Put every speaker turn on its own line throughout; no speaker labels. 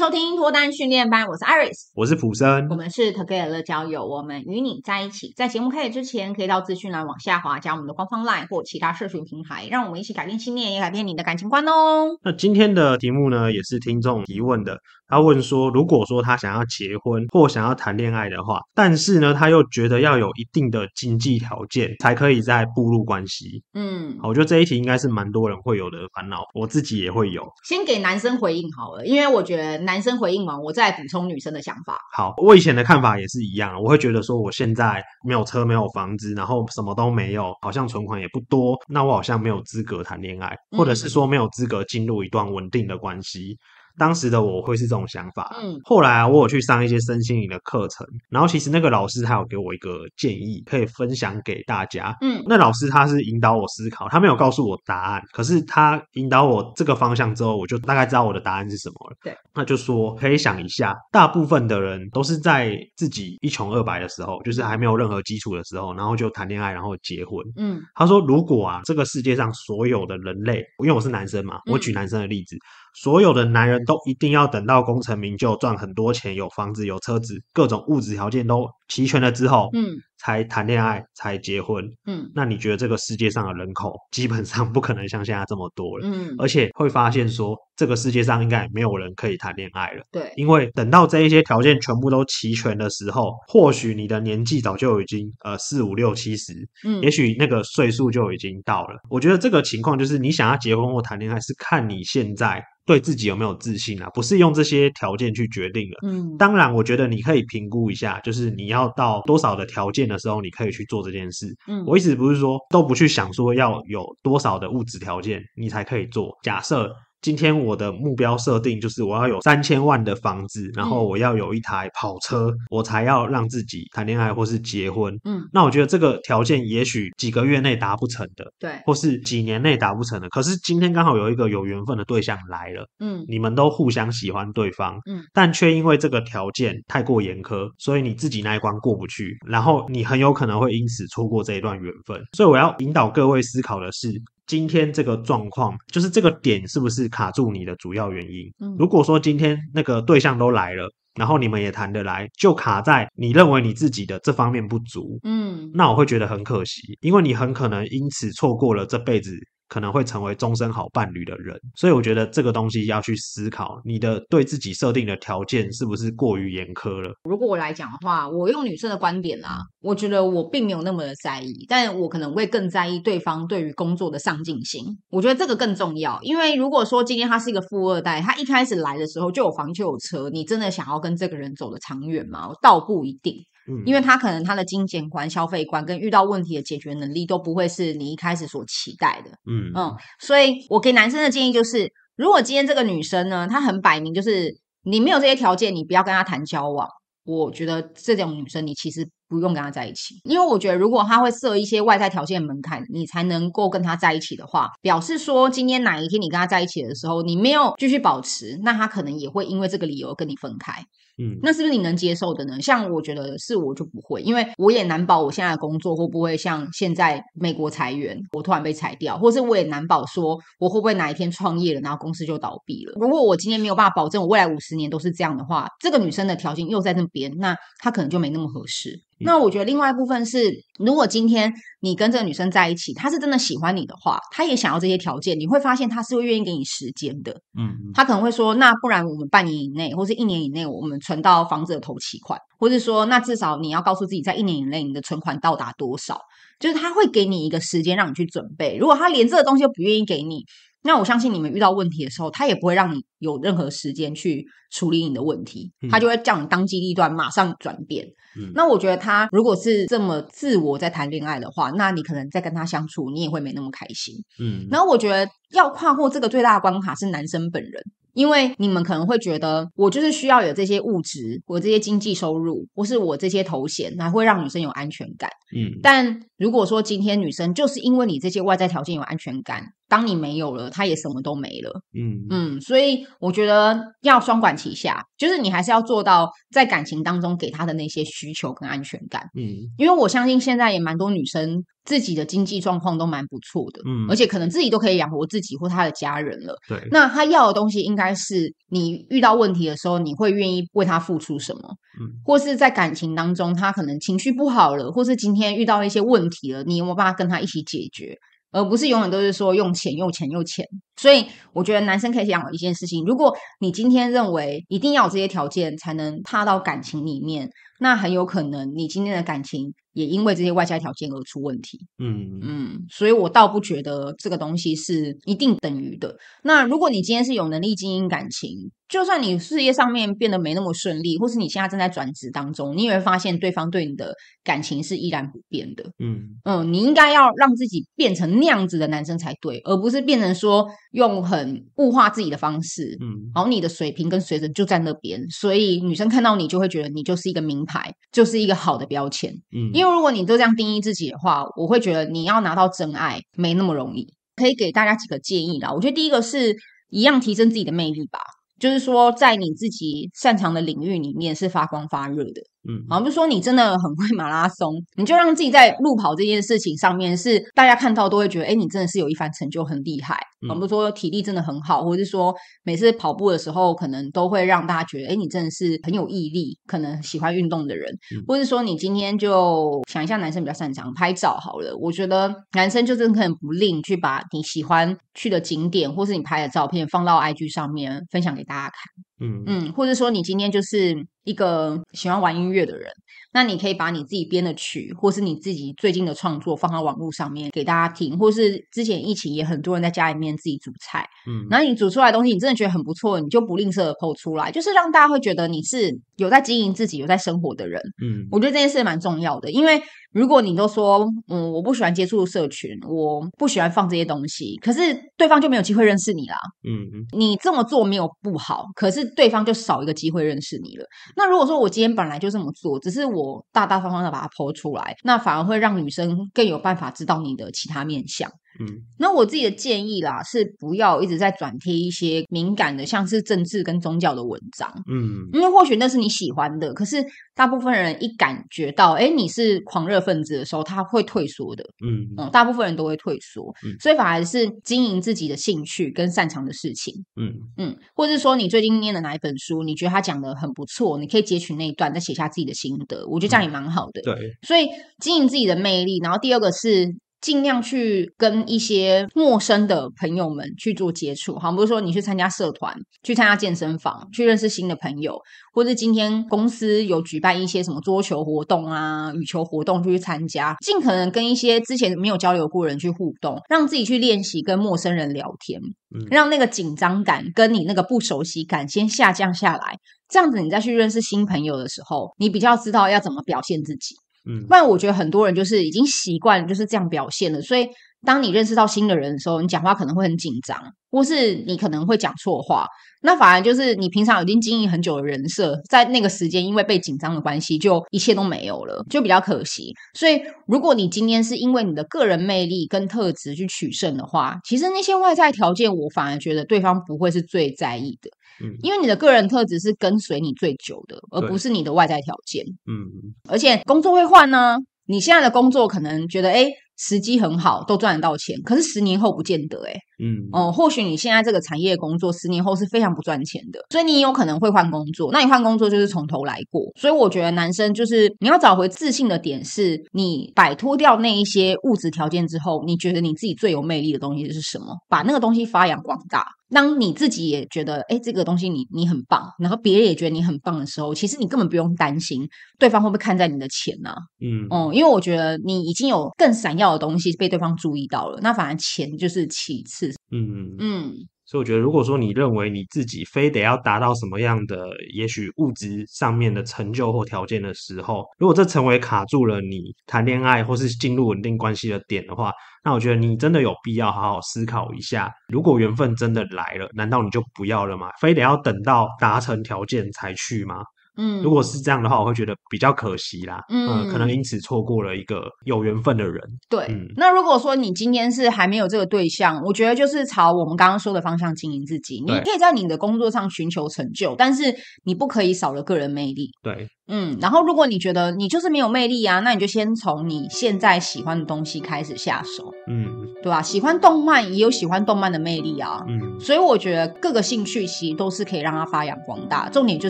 收听脱单训练班，我是 Iris，
我是普森，
我们是 Together 乐交友，我们与你在一起。在节目开始之前，可以到资讯栏往下滑，加我们的官方 LINE 或其他社群平台，让我们一起改变信念，也改变你的感情观哦。
那今天的题目呢，也是听众提问的。他问说，如果说他想要结婚或想要谈恋爱的话，但是呢，他又觉得要有一定的经济条件才可以再步入关系。嗯，好，我觉得这一题应该是蛮多人会有的烦恼，我自己也会有。
先给男生回应好了，因为我觉得。男生回应完，我再补充女生的想法。
好，我以前的看法也是一样，我会觉得说，我现在没有车，没有房子，然后什么都没有，好像存款也不多，那我好像没有资格谈恋爱，或者是说没有资格进入一段稳定的关系。当时的我会是这种想法，嗯，后来啊，我有去上一些身心灵的课程，然后其实那个老师他有给我一个建议，可以分享给大家，嗯，那老师他是引导我思考，他没有告诉我答案，可是他引导我这个方向之后，我就大概知道我的答案是什么了，对，那就说可以想一下，大部分的人都是在自己一穷二白的时候，就是还没有任何基础的时候，然后就谈恋爱，然后结婚，嗯，他说如果啊，这个世界上所有的人类，因为我是男生嘛，我举男生的例子。所有的男人都一定要等到功成名就、赚很多钱、有房子、有车子，各种物质条件都齐全了之后，嗯，才谈恋爱、才结婚，嗯，那你觉得这个世界上的人口基本上不可能像现在这么多了，嗯，而且会发现说，这个世界上应该没有人可以谈恋爱了，对，因为等到这一些条件全部都齐全的时候，或许你的年纪早就已经呃四五六七十，嗯，也许那个岁数就已经到了。我觉得这个情况就是你想要结婚或谈恋爱，是看你现在。对自己有没有自信啊？不是用这些条件去决定的。嗯，当然，我觉得你可以评估一下，就是你要到多少的条件的时候，你可以去做这件事。嗯，我意思不是说都不去想说要有多少的物质条件，你才可以做。假设。今天我的目标设定就是我要有三千万的房子，然后我要有一台跑车，嗯、我才要让自己谈恋爱或是结婚。嗯，那我觉得这个条件也许几个月内达不成的，对，或是几年内达不成的。可是今天刚好有一个有缘分的对象来了，嗯，你们都互相喜欢对方，嗯，但却因为这个条件太过严苛，所以你自己那一关过不去，然后你很有可能会因此错过这一段缘分。所以我要引导各位思考的是。今天这个状况，就是这个点是不是卡住你的主要原因？嗯，如果说今天那个对象都来了，然后你们也谈得来，就卡在你认为你自己的这方面不足，嗯，那我会觉得很可惜，因为你很可能因此错过了这辈子。可能会成为终身好伴侣的人，所以我觉得这个东西要去思考，你的对自己设定的条件是不是过于严苛了？
如果我来讲的话，我用女生的观点啦，我觉得我并没有那么的在意，但我可能会更在意对方对于工作的上进心。我觉得这个更重要，因为如果说今天他是一个富二代，他一开始来的时候就有房就有车，你真的想要跟这个人走得长远吗？倒不一定。因为他可能他的金钱观、消费观跟遇到问题的解决能力都不会是你一开始所期待的。嗯嗯，所以我给男生的建议就是，如果今天这个女生呢，她很摆明就是你没有这些条件，你不要跟她谈交往。我觉得这种女生你其实不用跟他在一起，因为我觉得如果他会设一些外在条件门槛，你才能够跟他在一起的话，表示说今天哪一天你跟他在一起的时候，你没有继续保持，那他可能也会因为这个理由跟你分开。嗯，那是不是你能接受的呢？像我觉得是我就不会，因为我也难保我现在的工作会不会像现在美国裁员，我突然被裁掉，或是我也难保说我会不会哪一天创业了，然后公司就倒闭了。如果我今天没有办法保证我未来五十年都是这样的话，这个女生的条件又在那边，那她可能就没那么合适。那我觉得另外一部分是，如果今天你跟这个女生在一起，她是真的喜欢你的话，她也想要这些条件，你会发现她是会愿意给你时间的。嗯，她可能会说，那不然我们半年以内，或是一年以内，我们存到房子的头期款，或是说，那至少你要告诉自己，在一年以内你的存款到达多少，就是他会给你一个时间让你去准备。如果他连这个东西都不愿意给你，那我相信你们遇到问题的时候，他也不会让你有任何时间去处理你的问题，他就会叫你当机立断，马上转变。嗯，那我觉得他如果是这么自我在谈恋爱的话，那你可能在跟他相处，你也会没那么开心。嗯，然后我觉得要跨过这个最大的关卡是男生本人。因为你们可能会觉得，我就是需要有这些物质，我这些经济收入，或是我这些头衔，才会让女生有安全感。嗯，但如果说今天女生就是因为你这些外在条件有安全感，当你没有了，他也什么都没了。
嗯
嗯，所以我觉得要双管齐下，就是你还是要做到在感情当中给他的那些需求跟安全感。
嗯，
因为我相信现在也蛮多女生自己的经济状况都蛮不错的，
嗯，
而且可能自己都可以养活自己或他的家人了。
对，
那他要的东西应该是你遇到问题的时候，你会愿意为他付出什么？
嗯，
或是在感情当中，他可能情绪不好了，或是今天遇到一些问题了，你有没有办法跟他一起解决？而不是永远都是说用钱、用钱、用钱。所以我觉得男生可以想一件事情：如果你今天认为一定要有这些条件才能踏到感情里面，那很有可能你今天的感情也因为这些外在条件而出问题。
嗯
嗯，所以我倒不觉得这个东西是一定等于的。那如果你今天是有能力经营感情，就算你事业上面变得没那么顺利，或是你现在正在转职当中，你也会发现对方对你的感情是依然不变的。
嗯
嗯，你应该要让自己变成那样子的男生才对，而不是变成说用很物化自己的方式。
嗯，
然后你的水平跟水准就在那边，所以女生看到你就会觉得你就是一个名牌，就是一个好的标签。
嗯，
因为如果你都这样定义自己的话，我会觉得你要拿到真爱没那么容易。可以给大家几个建议啦，我觉得第一个是一样提升自己的魅力吧。就是说，在你自己擅长的领域里面是发光发热的。
嗯，
好，比如说你真的很会马拉松，你就让自己在路跑这件事情上面是大家看到都会觉得，哎，你真的是有一番成就，很厉害。好，比如说体力真的很好，或者是说每次跑步的时候，可能都会让大家觉得，哎，你真的是很有毅力，可能喜欢运动的人。
嗯，
或者说你今天就想一下，男生比较擅长拍照好了，我觉得男生就真的可能不吝去把你喜欢去的景点，或是你拍的照片放到 IG 上面分享给大家看。
嗯。
嗯，或者说你今天就是一个喜欢玩音乐的人，那你可以把你自己编的曲，或是你自己最近的创作放到网络上面给大家听，或是之前疫情也很多人在家里面自己煮菜，
嗯，
然后你煮出来的东西，你真的觉得很不错，你就不吝啬的 po 出来，就是让大家会觉得你是有在经营自己、有在生活的人。
嗯，
我觉得这件事蛮重要的，因为如果你都说，嗯，我不喜欢接触社群，我不喜欢放这些东西，可是对方就没有机会认识你啦。
嗯嗯，
你这么做没有不好，可是对方就少一个机会认识你了。那如果说我今天本来就这么做，只是我大大方方的把它 po 出来，那反而会让女生更有办法知道你的其他面向。
嗯，
那我自己的建议啦，是不要一直在转贴一些敏感的，像是政治跟宗教的文章。
嗯，
因为或许那是你喜欢的，可是大部分人一感觉到，哎，你是狂热分子的时候，他会退缩的。
嗯
嗯，大部分人都会退缩，
嗯
所以反而是经营自己的兴趣跟擅长的事情。
嗯
嗯，或者是说你最近念的哪一本书，你觉得他讲的很不错，你可以截取那一段，再写下自己的心得。我觉得这样也蛮好的。
对，
所以经营自己的魅力，然后第二个是尽量去跟一些陌生的朋友们去做接触，好，比如说你去参加社团，去参加健身房，去认识新的朋友，或者今天公司有举办一些什么桌球活动啊、羽球活动，就去参加，尽可能跟一些之前没有交流过的人去互动，让自己去练习跟陌生人聊天，
嗯
让那个紧张感跟你那个不熟悉感先下降下来，这样子你再去认识新朋友的时候，你比较知道要怎么表现自己。
嗯。
不然我觉得很多人就是已经习惯就是这样表现了，所以当你认识到新的人的时候，你讲话可能会很紧张，或是你可能会讲错话，那反而就是你平常已经经营很久的人设，在那个时间因为被紧张的关系，就一切都没有了，就比较可惜。所以如果你今天是因为你的个人魅力跟特质去取胜的话，其实那些外在条件，我反而觉得对方不会是最在意的。
嗯
因为你的个人特质是跟随你最久的，而不是你的外在条件。
嗯
而且工作会换呢，你现在的工作可能觉得诶时机很好，都赚得到钱，可是十年后不见得诶
嗯
哦，或许你现在这个产业工作十年后是非常不赚钱的，所以你有可能会换工作。那你换工作就是从头来过。所以我觉得男生就是你要找回自信的点，是你摆脱掉那一些物质条件之后，你觉得你自己最有魅力的东西是什么？把那个东西发扬光大。当你自己也觉得，哎，这个东西你你很棒，然后别人也觉得你很棒的时候，其实你根本不用担心对方会不会看在你的钱呢、啊？
嗯
哦、嗯，因为我觉得你已经有更闪耀的东西被对方注意到了，那反而钱就是其次。
嗯
嗯
所以我觉得，如果说你认为你自己非得要达到什么样的，也许物质上面的成就或条件的时候，如果这成为卡住了你谈恋爱或是进入稳定关系的点的话，那我觉得你真的有必要好好思考一下，如果缘分真的来了，难道你就不要了吗？非得要等到达成条件才去吗？嗯，如果是这样的话，我会觉得比较可惜啦。嗯，呃、可能因此错过了一个有缘分的人。
对，嗯、那如果说你今天是还没有这个对象，我觉得就是朝我们刚刚说的方向经营自己。你可以在你的工作上寻求成就，但是你不可以少了个人魅力。
对。
嗯，然后如果你觉得你就是没有魅力啊，那你就先从你现在喜欢的东西开始下手，嗯，对吧、啊？喜欢动漫也有喜欢动漫的魅力啊，嗯，所以我觉得各个兴趣其实都是可以让它发扬光大，重点就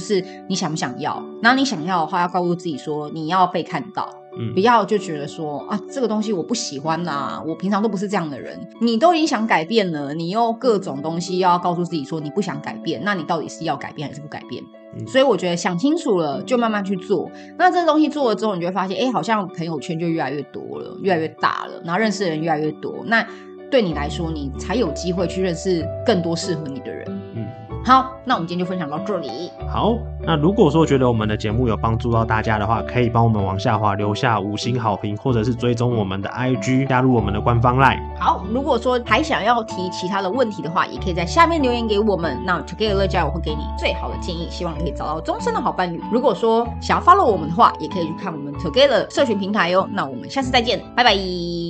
是你想不想要，然后你想要的话，要告诉自己说你要被看到。嗯，不要就觉得说啊，这个东西我不喜欢呐、啊，我平常都不是这样的人。你都已经想改变了，你又各种东西要告诉自己说你不想改变，那你到底是要改变还是不改变？嗯、所以我觉得想清楚了就慢慢去做。那这个东西做了之后，你就会发现，哎，好像朋友圈就越来越多了，越来越大了，然后认识的人越来越多。那对你来说，你才有机会去认识更多适合你的人。嗯。好，那我们今天就分享到这里。
好，那如果说觉得我们的节目有帮助到大家的话，可以帮我们往下滑留下五星好评，或者是追踪我们的 IG，加入我们的官方 LINE。
好，如果说还想要提其他的问题的话，也可以在下面留言给我们。那 Together 乐交友会给你最好的建议，希望你可以找到终身的好伴侣。如果说想要 follow 我们的话，也可以去看我们 Together 社群平台哟。那我们下次再见，拜拜。